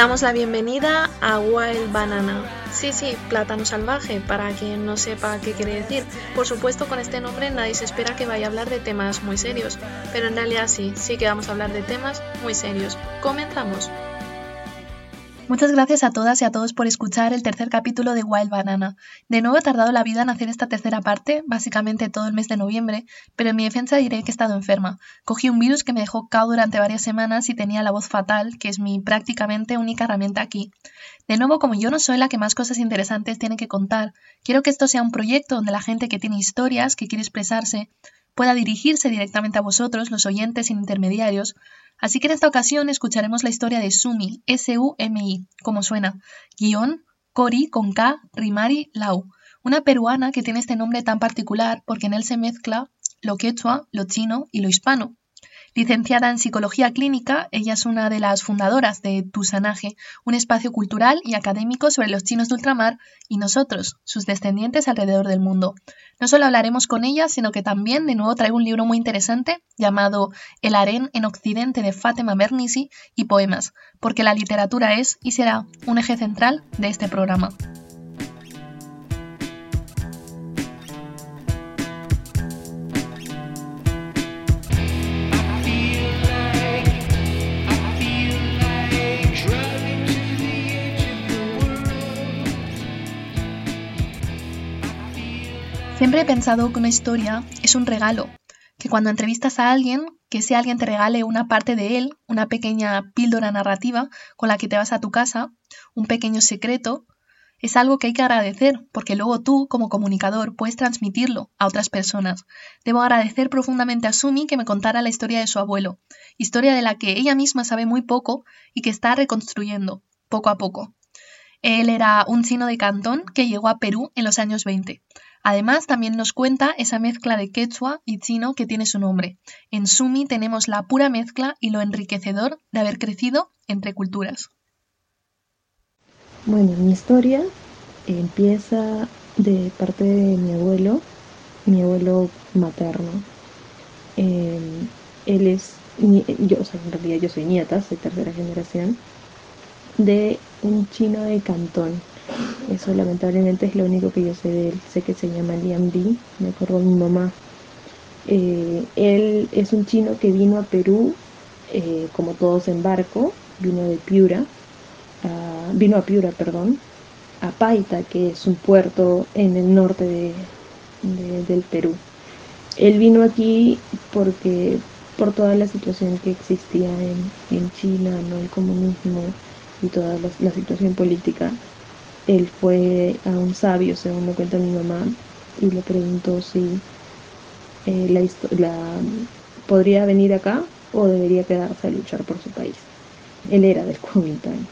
Os damos la bienvenida a Wild Banana. Sí, sí, plátano salvaje, para quien no sepa qué quiere decir. Por supuesto, con este nombre nadie se espera que vaya a hablar de temas muy serios, pero en realidad sí, sí que vamos a hablar de temas muy serios. Comenzamos. Muchas gracias a todas y a todos por escuchar el tercer capítulo de Wild Banana. De nuevo he tardado la vida en hacer esta tercera parte, básicamente todo el mes de noviembre, pero en mi defensa diré que he estado enferma. Cogí un virus que me dejó cao durante varias semanas y tenía la voz fatal, que es mi prácticamente única herramienta aquí. De nuevo, como yo no soy la que más cosas interesantes tiene que contar, quiero que esto sea un proyecto donde la gente que tiene historias, que quiere expresarse, pueda dirigirse directamente a vosotros, los oyentes sin intermediarios, Así que en esta ocasión escucharemos la historia de Sumi, S-U-M-I, como suena, guion Cori con K, Rimari Lau, una peruana que tiene este nombre tan particular porque en él se mezcla lo quechua, lo chino y lo hispano. Licenciada en Psicología Clínica, ella es una de las fundadoras de Tusanaje, un espacio cultural y académico sobre los chinos de ultramar y nosotros, sus descendientes alrededor del mundo. No solo hablaremos con ella, sino que también de nuevo traigo un libro muy interesante llamado El harén en Occidente de Fátima Bernisi y poemas, porque la literatura es y será un eje central de este programa. Siempre he pensado que una historia es un regalo, que cuando entrevistas a alguien, que ese alguien te regale una parte de él, una pequeña píldora narrativa con la que te vas a tu casa, un pequeño secreto, es algo que hay que agradecer, porque luego tú, como comunicador, puedes transmitirlo a otras personas. Debo agradecer profundamente a Sumi que me contara la historia de su abuelo, historia de la que ella misma sabe muy poco y que está reconstruyendo, poco a poco. Él era un chino de Cantón que llegó a Perú en los años 20. Además, también nos cuenta esa mezcla de quechua y chino que tiene su nombre. En Sumi tenemos la pura mezcla y lo enriquecedor de haber crecido entre culturas. Bueno, mi historia empieza de parte de mi abuelo, mi abuelo materno. Em, él es, yo, o sea, en realidad yo soy nieta, soy tercera generación, de un chino de Cantón eso lamentablemente es lo único que yo sé de él. Sé que se llama Liam Di, me acuerdo mi mamá. Eh, él es un chino que vino a Perú, eh, como todos en barco, vino de Piura, vino a Piura, perdón, a Paita, que es un puerto en el norte de, del Perú. Él vino aquí porque por toda la situación que existía en, en China, ¿no? el comunismo y toda la situación política, él fue a un sabio, según me cuenta mi mamá, y le preguntó si eh, la, podría venir acá o debería quedarse a luchar por su país. Él era del Kuomintang,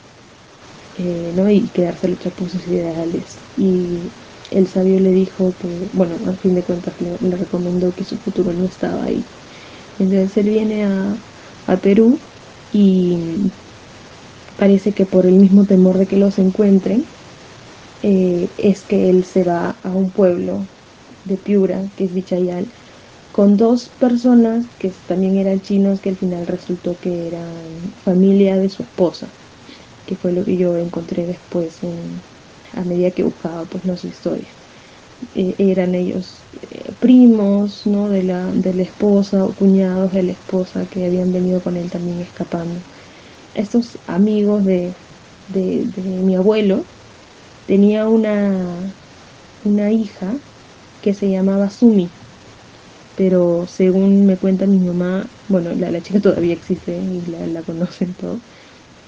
eh, ¿no? Y quedarse a luchar por sus ideales. Y el sabio le dijo que, bueno, al fin de cuentas le, recomendó que su futuro no estaba ahí. Entonces él viene a, a Perú y parece que por el mismo temor de que los encuentren, eh, es que él se va a un pueblo de Piura, que es Vichayal, con dos personas que también eran chinos, que al final resultó que eran familia de su esposa, que fue lo que yo encontré después a medida que buscaba pues no su historia. Eh, eran ellos eh, primos ¿no? de, la, de la esposa o cuñados de la esposa que habían venido con él también escapando. Estos amigos de, de mi abuelo, tenía una, una hija que se llamaba Sumi, pero según me cuenta mi mamá, bueno, la, chica todavía existe y la, conocen todos,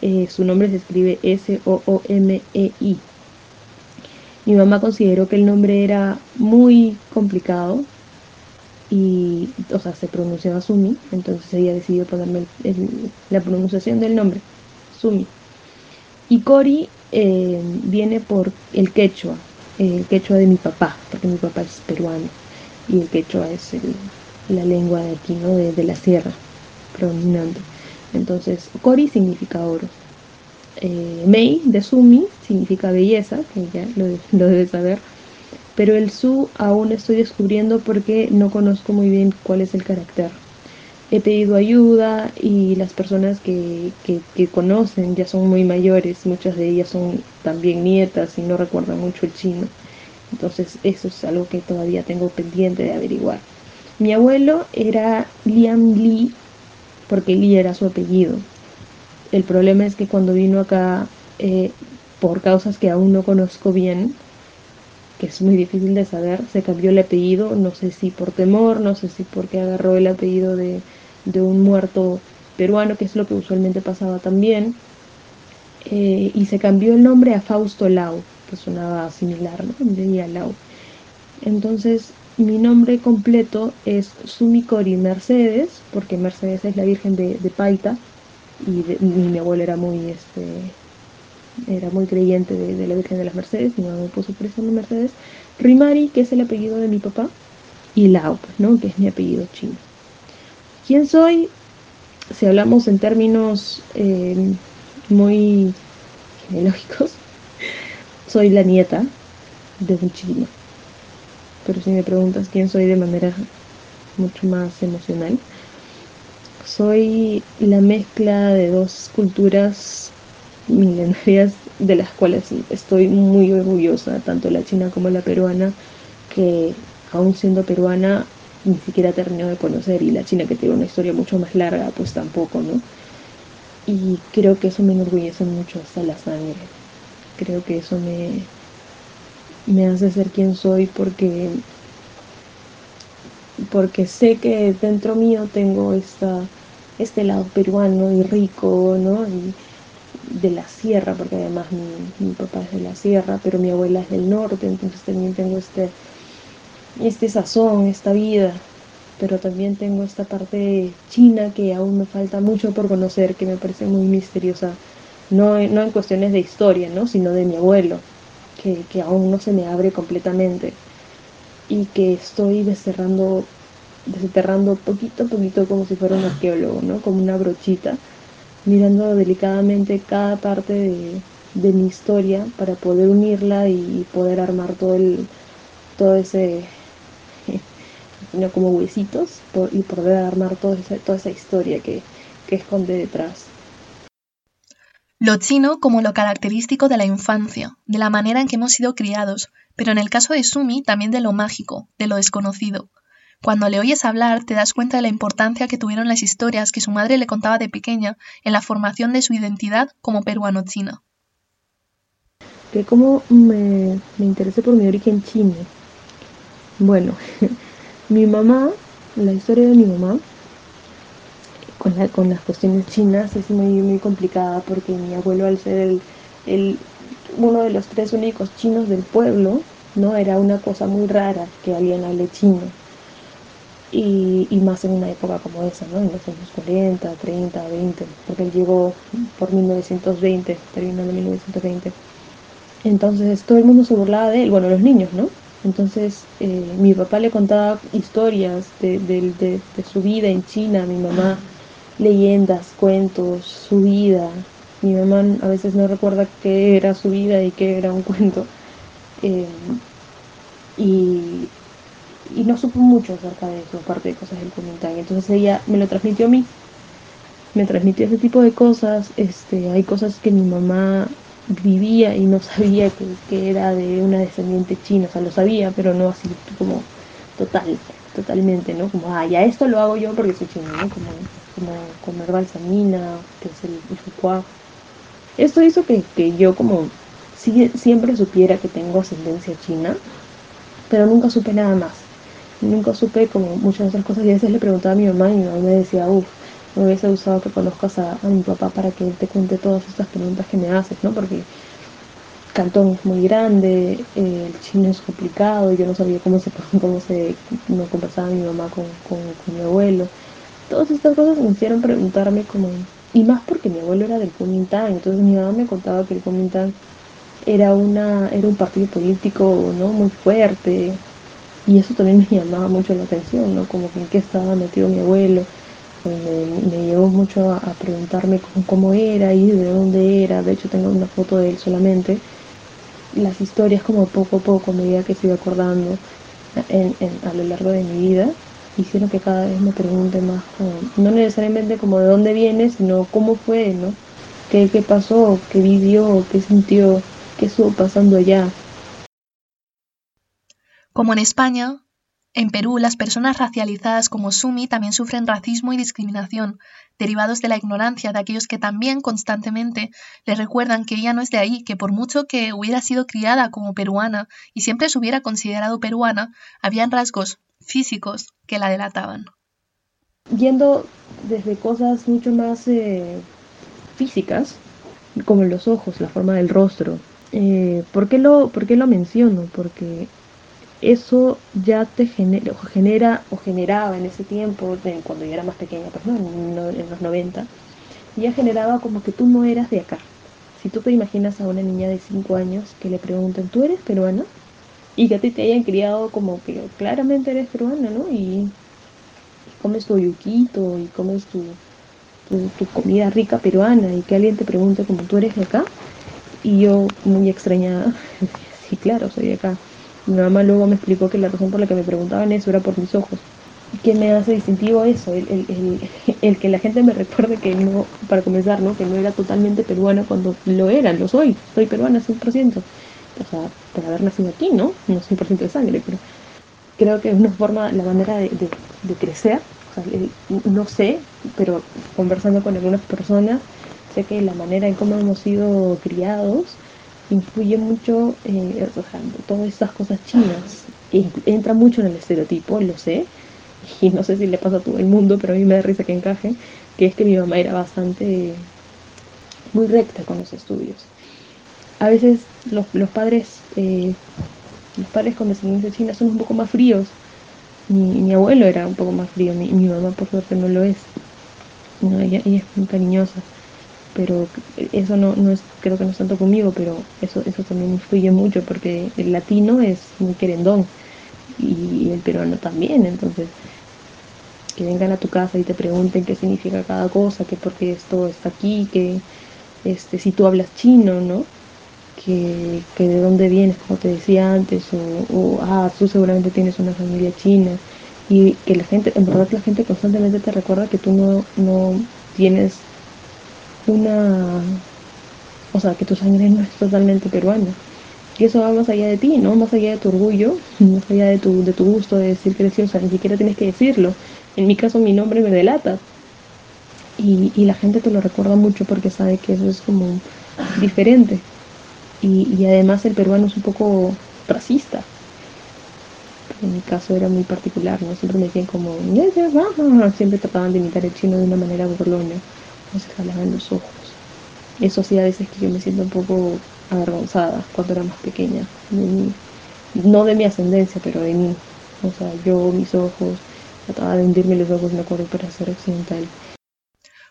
eh, su nombre se escribe S-O-O-M-E-I. Mi mamá consideró que el nombre era muy complicado y, o sea, se pronunciaba Sumi, entonces ella decidió ponerme la pronunciación del nombre, Sumi. Y Cori eh, viene por el quechua, el quechua de mi papá, porque mi papá es peruano y el quechua es la lengua de aquí, ¿no? de, la sierra predominante. Entonces, Cori significa oro. Eh, Mei de Sumi significa belleza, que ya lo, lo debe saber. Pero el Su aún estoy descubriendo porque no conozco muy bien cuál es el carácter. he pedido ayuda y las personas que, que, conocen ya son muy mayores, muchas de ellas son también nietas y no recuerdan mucho el chino. Entonces eso es algo que todavía tengo pendiente de averiguar. Mi abuelo era Liam Lee, porque Lee era su apellido. El problema es que cuando vino acá, eh, por causas que aún no conozco bien, que es muy difícil de saber, se cambió el apellido, no sé si por temor, no sé si porque agarró el apellido de, de un muerto peruano, que es lo que usualmente pasaba también, eh, y se cambió el nombre a Fausto Lau, que sonaba similar, ¿no? a Lau. Entonces, mi nombre completo es Sumicori Mercedes, porque Mercedes es la Virgen de, Paita, y, mi abuelo era muy, este, era muy creyente de, la Virgen de las Mercedes, mi mamá me puso por eso Mercedes. Rimari, que es el apellido de mi papá, y Lau, pues, ¿no? que es mi apellido chino. ¿Quién soy? Si hablamos en términos eh, muy genealógicos, soy la nieta de un chino. Pero si me preguntas quién soy de manera mucho más emocional, soy la mezcla de dos culturas milenarias de las cuales estoy muy orgullosa, tanto la china como la peruana, que aún siendo peruana ni siquiera terminó de conocer y la China que tiene una historia mucho más larga pues tampoco, ¿no? Y creo que eso me enorgullece mucho hasta la sangre. Creo que eso me, me hace ser quien soy porque porque sé que dentro mío tengo esta, este lado peruano y rico, ¿no? De la sierra, porque además mi, papá es de la sierra, pero mi abuela es del norte, entonces también tengo este, este sazón, esta vida, pero también tengo esta parte china que aún me falta mucho por conocer, que me parece muy misteriosa, no, no en cuestiones de historia, ¿no? sino de mi abuelo, que, que aún no se me abre completamente y que estoy desterrando, desenterrando poquito a poquito como si fuera un arqueólogo, ¿no? como una brochita, mirando delicadamente cada parte de, mi historia para poder unirla y poder armar todo el todo ese como huesitos y poder armar toda esa, toda esa historia que, que esconde detrás. Lo chino como lo característico de la infancia, de la manera en que hemos sido criados, pero en el caso de Sumi también de lo mágico, de lo desconocido. Cuando le oyes hablar te das cuenta de la importancia que tuvieron las historias que su madre le contaba de pequeña en la formación de su identidad como peruano-chino. Que como me, me interesé por mi origen chino. Bueno, Mi mamá, la historia de mi mamá, con, con las cuestiones chinas es muy, muy complicada porque mi abuelo al ser el, uno de los tres únicos chinos del pueblo, ¿no? Era una cosa muy rara que alguien hable chino. Y, y, más en una época como esa, ¿no? En los años 40, 30, 20, porque él llegó por 1920, terminando 1920. Entonces todo el mundo se burlaba de él, bueno, los niños, ¿no? Entonces eh, mi papá le contaba historias de, su vida en China, mi mamá leyendas, cuentos, su vida. Mi mamá a veces no recuerda qué era su vida y qué era un cuento. Eh, y, no supo mucho acerca de eso, aparte de cosas del Kuomintang. Entonces ella me lo transmitió a mí. Me transmitió ese tipo de cosas. Este, hay cosas que mi mamá vivía y no sabía que, era de una descendiente china, o sea, lo sabía, pero no así como total, totalmente, ¿no? Como, ah, ya esto lo hago yo porque soy chino, ¿no? Como, como comer balsamina, que es el, el Esto hizo que, que yo como siempre supiera que tengo ascendencia china, pero nunca supe nada más. Nunca supe como muchas otras cosas y a veces le preguntaba a mi mamá y mi mamá me decía, uff, me hubiese gustado que conozcas a, mi papá para que él te cuente todas estas preguntas que me haces, ¿no? Porque Cantón es muy grande, eh, el chino es complicado, yo no sabía cómo se, cómo se no conversaba mi mamá con, mi abuelo. Todas estas cosas me hicieron preguntarme como, y más porque mi abuelo era del Kuomintang, entonces mi mamá me contaba que el Kuomintang era una era un partido político no muy fuerte y eso también me llamaba mucho la atención no como que en qué estaba metido mi abuelo me, llevó mucho a, preguntarme cómo, era y de dónde era. De hecho, tengo una foto de él solamente. Las historias, como poco a poco, a medida que iba acordando a lo largo de mi vida, hicieron que cada vez me pregunte más, no necesariamente como de dónde viene, sino cómo fue, ¿no? ¿Qué, qué pasó? ¿Qué vivió? ¿Qué sintió? ¿Qué estuvo pasando allá? Como en España, en Perú las personas racializadas como Sumi también sufren racismo y discriminación, derivados de la ignorancia de aquellos que también constantemente le recuerdan que ella no es de ahí, que por mucho que hubiera sido criada como peruana y siempre se hubiera considerado peruana, habían rasgos físicos que la delataban. Viendo desde cosas mucho más eh, físicas, como los ojos, la forma del rostro. Eh, ¿por, qué lo, ¿Por qué lo menciono? Porque eso ya te genera, genera o generaba en ese tiempo, cuando yo era más pequeña, pues en, los 90, ya generaba como que tú no eras de acá. Si tú te imaginas a una niña de 5 años que le preguntan, ¿tú eres peruana? Y que a ti te hayan criado como que claramente eres peruana, ¿no? Y, comes tu yuquito y comes tu, tu, comida rica peruana y que alguien te pregunte como tú eres de acá. Y yo muy extrañada, sí, claro, soy de acá mi mamá luego me explicó que la razón por la que me preguntaban eso era por mis ojos. ¿Qué me hace distintivo eso? El, que la gente me recuerde que no, para comenzar, ¿no? Que no era totalmente peruana cuando lo era, lo soy, soy peruana 100%. O sea, por haber nacido aquí, ¿no? No 100% de sangre, pero creo que es una forma, la manera de, crecer, o sea, no sé, pero conversando con algunas personas, sé que la manera en cómo hemos sido criados influye mucho eh, todas estas cosas chinas. Entra mucho en el estereotipo, lo sé, y no sé si le pasa a todo el mundo, pero a mí me da risa que encaje, que es que mi mamá era bastante muy recta con los estudios. A veces los, padres, eh, los padres con descendencia china son un poco más fríos. Mi, abuelo era un poco más frío, mi, mamá por suerte no lo es. ella es muy cariñosa pero eso no, no es, creo que no es tanto conmigo, pero eso, eso también influye mucho porque el latino es muy querendón y el peruano también, entonces que vengan a tu casa y te pregunten qué significa cada cosa, que por qué esto está aquí, que este, si tú hablas chino, ¿no? Que, que de dónde vienes, como te decía antes, o, ah, tú seguramente tienes una familia china, y que la gente, en verdad la gente constantemente te recuerda que tú no, no tienes una, o sea, que tu sangre no es totalmente peruana. Y eso va más allá de ti, ¿no? Más allá de tu orgullo, más allá de tu, de tu gusto de decir que eres o ni siquiera tienes que decirlo. En mi caso mi nombre me delata. Y, y la gente te lo recuerda mucho porque sabe que eso es como diferente. Y, y además el peruano es un poco racista. En mi caso era muy particular, ¿no? Siempre me decían como, siempre trataban de imitar el chino de una manera burlona no se jalaban los ojos. Eso sí, a veces que yo me siento un poco avergonzada cuando era más pequeña. no de mi ascendencia, pero de mí. O sea, yo, mis ojos, trataba de hundirme los ojos, me acuerdo, para ser occidental.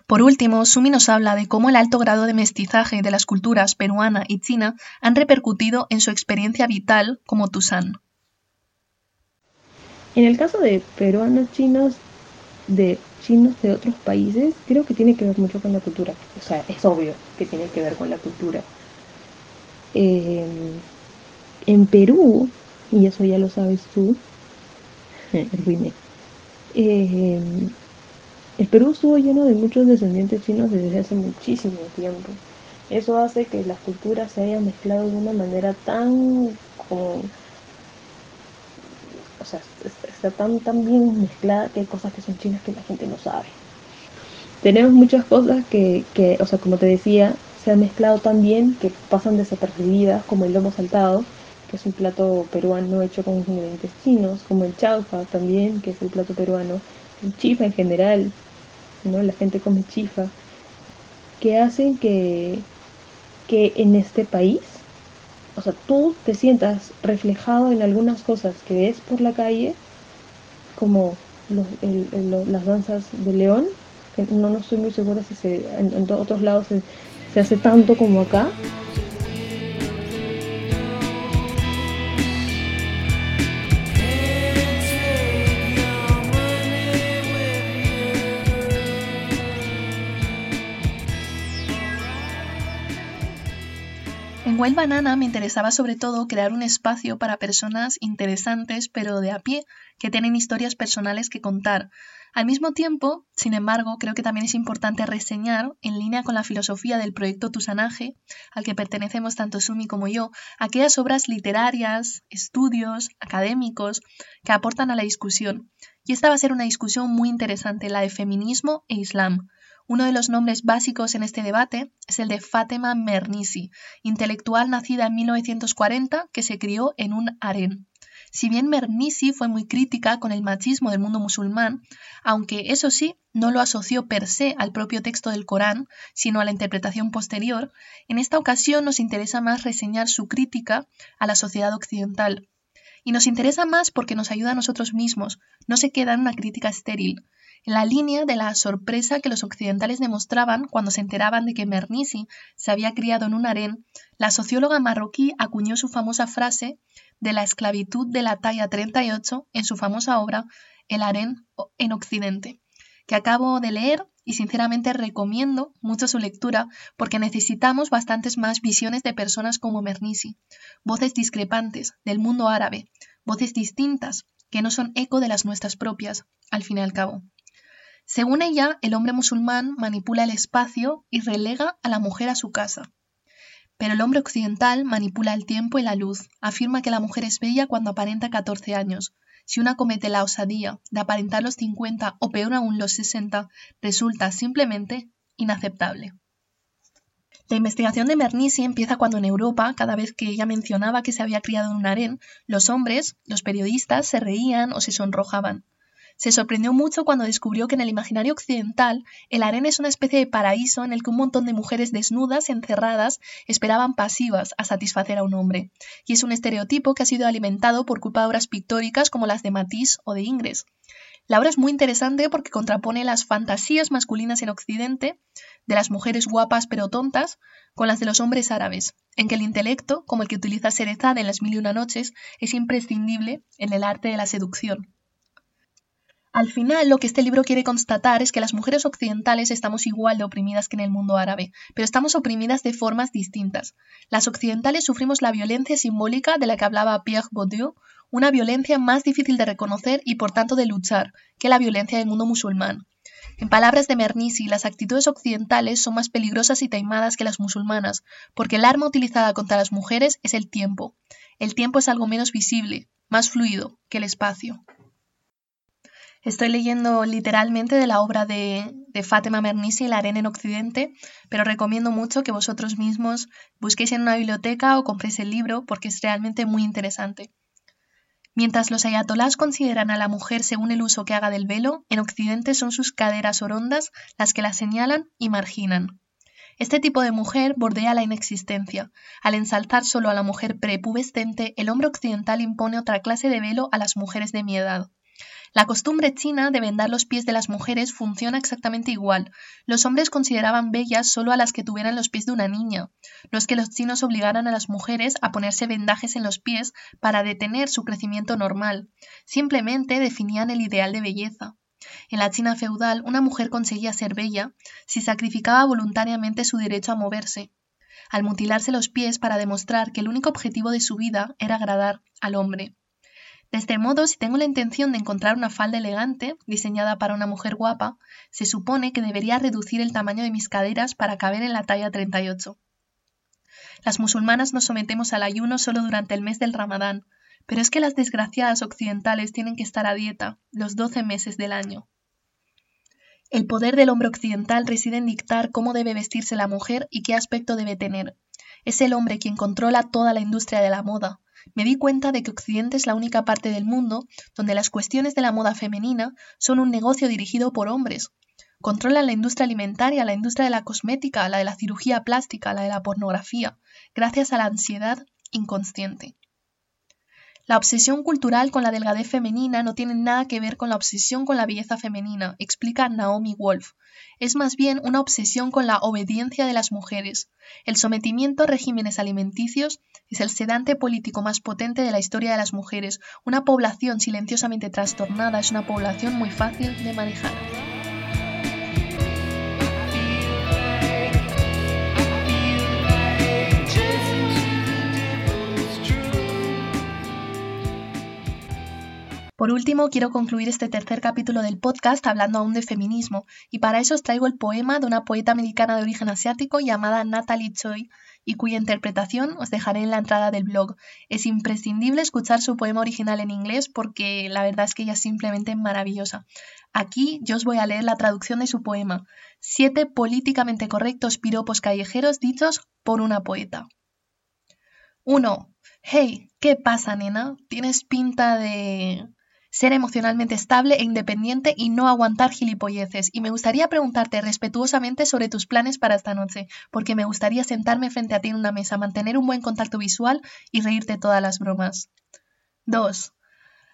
Por último, Sumi nos habla de cómo el alto grado de mestizaje de las culturas peruana y china han repercutido en su experiencia vital como Tusan. En el caso de peruanos chinos, de chinos de otros países, creo que tiene que ver mucho con la cultura. O sea, es obvio que tiene que ver con la cultura. Eh, en Perú, y eso ya lo sabes tú, el eh, el Perú estuvo lleno de muchos descendientes chinos desde hace muchísimo tiempo. Eso hace que las culturas se hayan mezclado de una manera tan como sea, está tan, tan bien mezclada que hay cosas que son chinas que la gente no sabe. Tenemos muchas cosas que, que, o sea, como te decía, se han mezclado tan bien que pasan desapercibidas, como el lomo saltado, que es un plato peruano hecho con ingredientes chinos, como el chaufa también, que es el plato peruano, el chifa en general, ¿no? La gente come chifa, que hacen que, que en este país o sea, tú te sientas reflejado en algunas cosas que ves por la calle, como las danzas de león, que no, no estoy muy segura si se, en, otros lados se hace tanto como acá, Wild Banana me interesaba sobre todo crear un espacio para personas interesantes pero de a pie, que tienen historias personales que contar. Al mismo tiempo, sin embargo, creo que también es importante reseñar, en línea con la filosofía del proyecto Tusanaje, al que pertenecemos tanto Sumi como yo, aquellas obras literarias, estudios, académicos, que aportan a la discusión. Y esta va a ser una discusión muy interesante, la de feminismo e islam. Uno de los nombres básicos en este debate es el de Fatima Mernissi, intelectual nacida en 1940 que se crió en un harén. Si bien Mernissi fue muy crítica con el machismo del mundo musulmán, aunque eso sí, no lo asoció per se al propio texto del Corán, sino a la interpretación posterior, en esta ocasión nos interesa más reseñar su crítica a la sociedad occidental. Y nos interesa más porque nos ayuda a nosotros mismos, no se queda en una crítica estéril, en la línea de la sorpresa que los occidentales demostraban cuando se enteraban de que Mernissi se había criado en un harén, la socióloga marroquí acuñó su famosa frase de la esclavitud de la talla 38 en su famosa obra El harén en Occidente, que acabo de leer y sinceramente recomiendo mucho su lectura porque necesitamos bastantes más visiones de personas como Mernissi, voces discrepantes del mundo árabe, voces distintas que no son eco de las nuestras propias, al fin y al cabo. Según ella, el hombre musulmán manipula el espacio y relega a la mujer a su casa. Pero el hombre occidental manipula el tiempo y la luz, afirma que la mujer es bella cuando aparenta 14 años. Si una comete la osadía de aparentar los 50 o peor aún los 60, resulta simplemente inaceptable. La investigación de Mernissi empieza cuando en Europa, cada vez que ella mencionaba que se había criado en un harén, los hombres, los periodistas, se reían o se sonrojaban. Se sorprendió mucho cuando descubrió que en el imaginario occidental el harén es una especie de paraíso en el que un montón de mujeres desnudas, encerradas, esperaban pasivas a satisfacer a un hombre. Y es un estereotipo que ha sido alimentado por culpa de obras pictóricas como las de Matisse o de Ingres. La obra es muy interesante porque contrapone las fantasías masculinas en Occidente, de las mujeres guapas pero tontas, con las de los hombres árabes, en que el intelecto, como el que utiliza Serezade en Las Mil y Una Noches, es imprescindible en el arte de la seducción. Al final, lo que este libro quiere constatar es que las mujeres occidentales estamos igual de oprimidas que en el mundo árabe, pero estamos oprimidas de formas distintas. Las occidentales sufrimos la violencia simbólica de la que hablaba Pierre Bourdieu, una violencia más difícil de reconocer y por tanto de luchar que la violencia del mundo musulmán. En palabras de Mernissi, las actitudes occidentales son más peligrosas y taimadas que las musulmanas, porque el arma utilizada contra las mujeres es el tiempo. El tiempo es algo menos visible, más fluido que el espacio. Estoy leyendo literalmente de la obra de, de Fátima Mernissi, La arena en Occidente, pero recomiendo mucho que vosotros mismos busquéis en una biblioteca o compréis el libro porque es realmente muy interesante. Mientras los ayatolás consideran a la mujer según el uso que haga del velo, en Occidente son sus caderas orondas las que la señalan y marginan. Este tipo de mujer bordea la inexistencia. Al ensalzar solo a la mujer prepubescente, el hombre occidental impone otra clase de velo a las mujeres de mi edad. La costumbre china de vendar los pies de las mujeres funciona exactamente igual. Los hombres consideraban bellas solo a las que tuvieran los pies de una niña. No es que los chinos obligaran a las mujeres a ponerse vendajes en los pies para detener su crecimiento normal. Simplemente definían el ideal de belleza. En la China feudal, una mujer conseguía ser bella si sacrificaba voluntariamente su derecho a moverse, al mutilarse los pies para demostrar que el único objetivo de su vida era agradar al hombre. De este modo, si tengo la intención de encontrar una falda elegante, diseñada para una mujer guapa, se supone que debería reducir el tamaño de mis caderas para caber en la talla 38. Las musulmanas nos sometemos al ayuno solo durante el mes del Ramadán, pero es que las desgraciadas occidentales tienen que estar a dieta los 12 meses del año. El poder del hombre occidental reside en dictar cómo debe vestirse la mujer y qué aspecto debe tener. Es el hombre quien controla toda la industria de la moda, me di cuenta de que Occidente es la única parte del mundo donde las cuestiones de la moda femenina son un negocio dirigido por hombres. Controlan la industria alimentaria, la industria de la cosmética, la de la cirugía plástica, la de la pornografía, gracias a la ansiedad inconsciente. La obsesión cultural con la delgadez femenina no tiene nada que ver con la obsesión con la belleza femenina, explica Naomi Wolf. Es más bien una obsesión con la obediencia de las mujeres. El sometimiento a regímenes alimenticios es el sedante político más potente de la historia de las mujeres. Una población silenciosamente trastornada es una población muy fácil de manejar. Por último, quiero concluir este tercer capítulo del podcast hablando aún de feminismo, y para eso os traigo el poema de una poeta americana de origen asiático llamada Natalie Choi, y cuya interpretación os dejaré en la entrada del blog. Es imprescindible escuchar su poema original en inglés porque la verdad es que ella es simplemente maravillosa. Aquí yo os voy a leer la traducción de su poema, siete políticamente correctos piropos callejeros dichos por una poeta. 1. Hey, ¿qué pasa, nena? Tienes pinta de ser emocionalmente estable e independiente y no aguantar gilipolleces. Y me gustaría preguntarte respetuosamente sobre tus planes para esta noche, porque me gustaría sentarme frente a ti en una mesa, mantener un buen contacto visual y reírte todas las bromas. 2.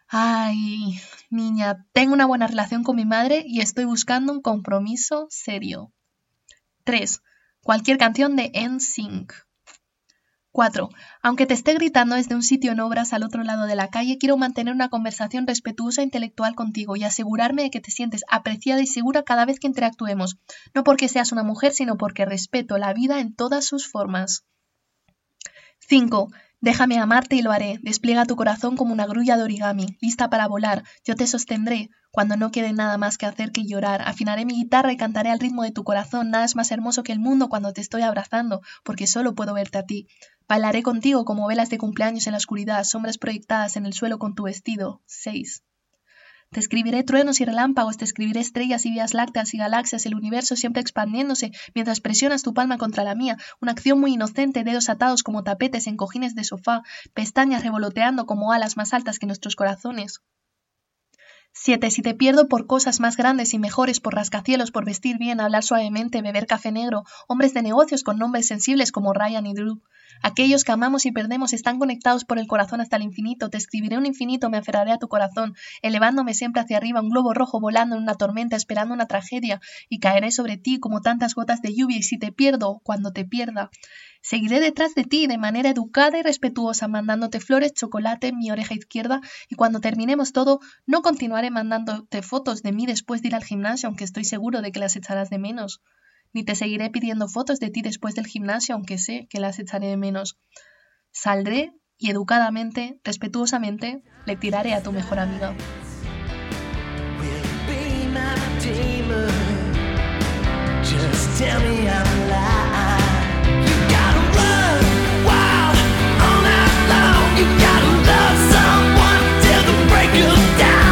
Ay, niña, tengo una buena relación con mi madre y estoy buscando un compromiso serio. 3. Cualquier canción de NSYNC. 4. Aunque te esté gritando desde un sitio en obras al otro lado de la calle, quiero mantener una conversación respetuosa e intelectual contigo y asegurarme de que te sientes apreciada y segura cada vez que interactuemos, no porque seas una mujer, sino porque respeto la vida en todas sus formas. 5. Déjame amarte y lo haré. Despliega tu corazón como una grulla de origami, lista para volar. Yo te sostendré. Cuando no quede nada más que hacer que llorar, afinaré mi guitarra y cantaré al ritmo de tu corazón. Nada es más hermoso que el mundo cuando te estoy abrazando, porque solo puedo verte a ti. Bailaré contigo como velas de cumpleaños en la oscuridad, sombras proyectadas en el suelo con tu vestido. 6. Te escribiré truenos y relámpagos, te escribiré estrellas y vías lácteas y galaxias, el universo siempre expandiéndose mientras presionas tu palma contra la mía, una acción muy inocente, dedos atados como tapetes en cojines de sofá, pestañas revoloteando como alas más altas que nuestros corazones. 7. Si te pierdo por cosas más grandes y mejores, por rascacielos, por vestir bien, hablar suavemente, beber café negro, hombres de negocios con nombres sensibles como Ryan y Drew, Aquellos que amamos y perdemos están conectados por el corazón hasta el infinito. Te escribiré un infinito, me aferraré a tu corazón, elevándome siempre hacia arriba, un globo rojo volando en una tormenta, esperando una tragedia, y caeré sobre ti como tantas gotas de lluvia, y si te pierdo, cuando te pierda, Seguiré detrás de ti de manera educada y respetuosa, mandándote flores, chocolate mi oreja izquierda, y cuando terminemos todo, no continuaré mandándote fotos de mí después de ir al gimnasio, aunque estoy seguro de que las echarás de menos ni te seguiré pidiendo fotos de ti después del gimnasio, aunque sé que las echaré de menos. Saldré y educadamente, respetuosamente, le tiraré a tu mejor amiga. You gotta love someone break.